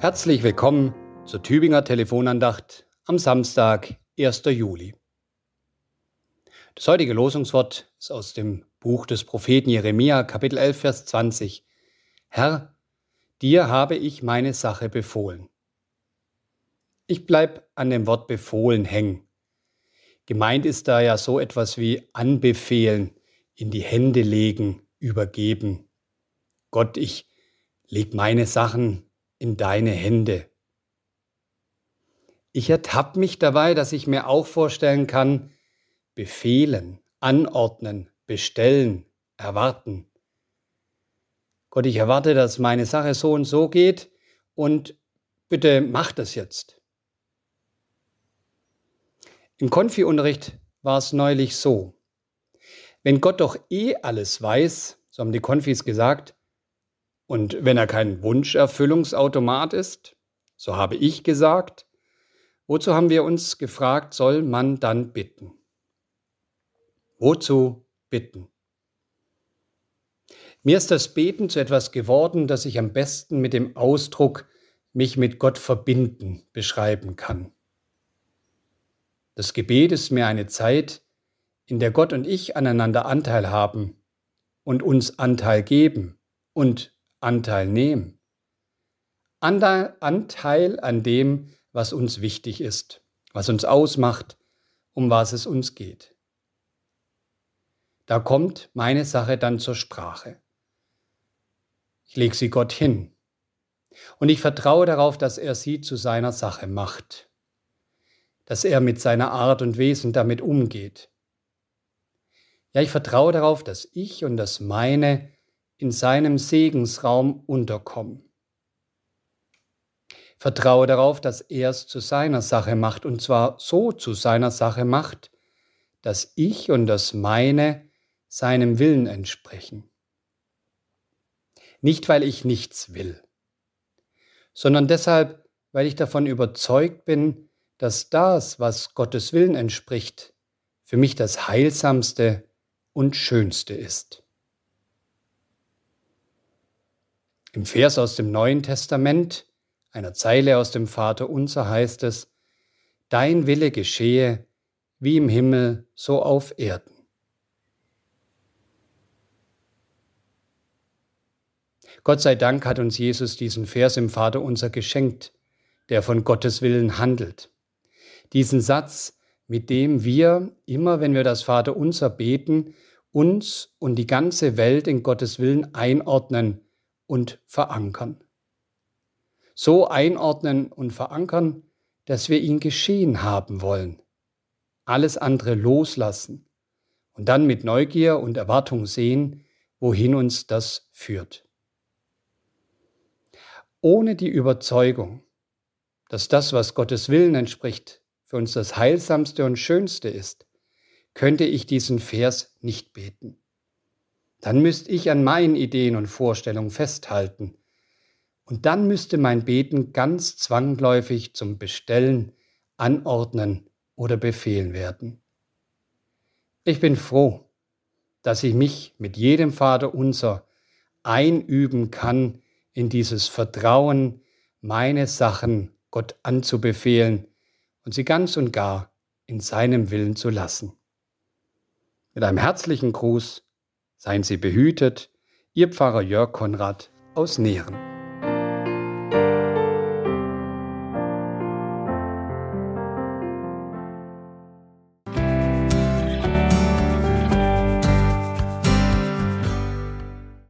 Herzlich willkommen zur Tübinger Telefonandacht am Samstag, 1. Juli. Das heutige Losungswort ist aus dem Buch des Propheten Jeremia, Kapitel 11, Vers 20. Herr, dir habe ich meine Sache befohlen. Ich bleib an dem Wort befohlen hängen. Gemeint ist da ja so etwas wie anbefehlen, in die Hände legen, übergeben. Gott, ich leg meine Sachen in deine Hände. Ich ertappe mich dabei, dass ich mir auch vorstellen kann, befehlen, anordnen, bestellen, erwarten. Gott, ich erwarte, dass meine Sache so und so geht und bitte mach das jetzt. Im Konfi-Unterricht war es neulich so. Wenn Gott doch eh alles weiß, so haben die Konfis gesagt, und wenn er kein Wunscherfüllungsautomat ist, so habe ich gesagt, wozu haben wir uns gefragt, soll man dann bitten? Wozu bitten? Mir ist das Beten zu etwas geworden, das ich am besten mit dem Ausdruck mich mit Gott verbinden beschreiben kann. Das Gebet ist mir eine Zeit, in der Gott und ich aneinander Anteil haben und uns Anteil geben und Anteil nehmen. Anteil an dem, was uns wichtig ist, was uns ausmacht, um was es uns geht. Da kommt meine Sache dann zur Sprache. Ich lege sie Gott hin und ich vertraue darauf, dass er sie zu seiner Sache macht, dass er mit seiner Art und Wesen damit umgeht. Ja, ich vertraue darauf, dass ich und das meine in seinem Segensraum unterkommen. Vertraue darauf, dass er es zu seiner Sache macht, und zwar so zu seiner Sache macht, dass ich und das meine seinem Willen entsprechen. Nicht, weil ich nichts will, sondern deshalb, weil ich davon überzeugt bin, dass das, was Gottes Willen entspricht, für mich das Heilsamste und Schönste ist. Im Vers aus dem Neuen Testament, einer Zeile aus dem Vater unser heißt es, Dein Wille geschehe, wie im Himmel, so auf Erden. Gott sei Dank hat uns Jesus diesen Vers im Vater unser geschenkt, der von Gottes Willen handelt. Diesen Satz, mit dem wir, immer wenn wir das Vater unser beten, uns und die ganze Welt in Gottes Willen einordnen und verankern. So einordnen und verankern, dass wir ihn geschehen haben wollen, alles andere loslassen und dann mit Neugier und Erwartung sehen, wohin uns das führt. Ohne die Überzeugung, dass das, was Gottes Willen entspricht, für uns das Heilsamste und Schönste ist, könnte ich diesen Vers nicht beten dann müsste ich an meinen Ideen und Vorstellungen festhalten. Und dann müsste mein Beten ganz zwangläufig zum Bestellen, Anordnen oder Befehlen werden. Ich bin froh, dass ich mich mit jedem Vater unser einüben kann in dieses Vertrauen, meine Sachen Gott anzubefehlen und sie ganz und gar in seinem Willen zu lassen. Mit einem herzlichen Gruß Seien Sie behütet, Ihr Pfarrer Jörg Konrad aus Nähren.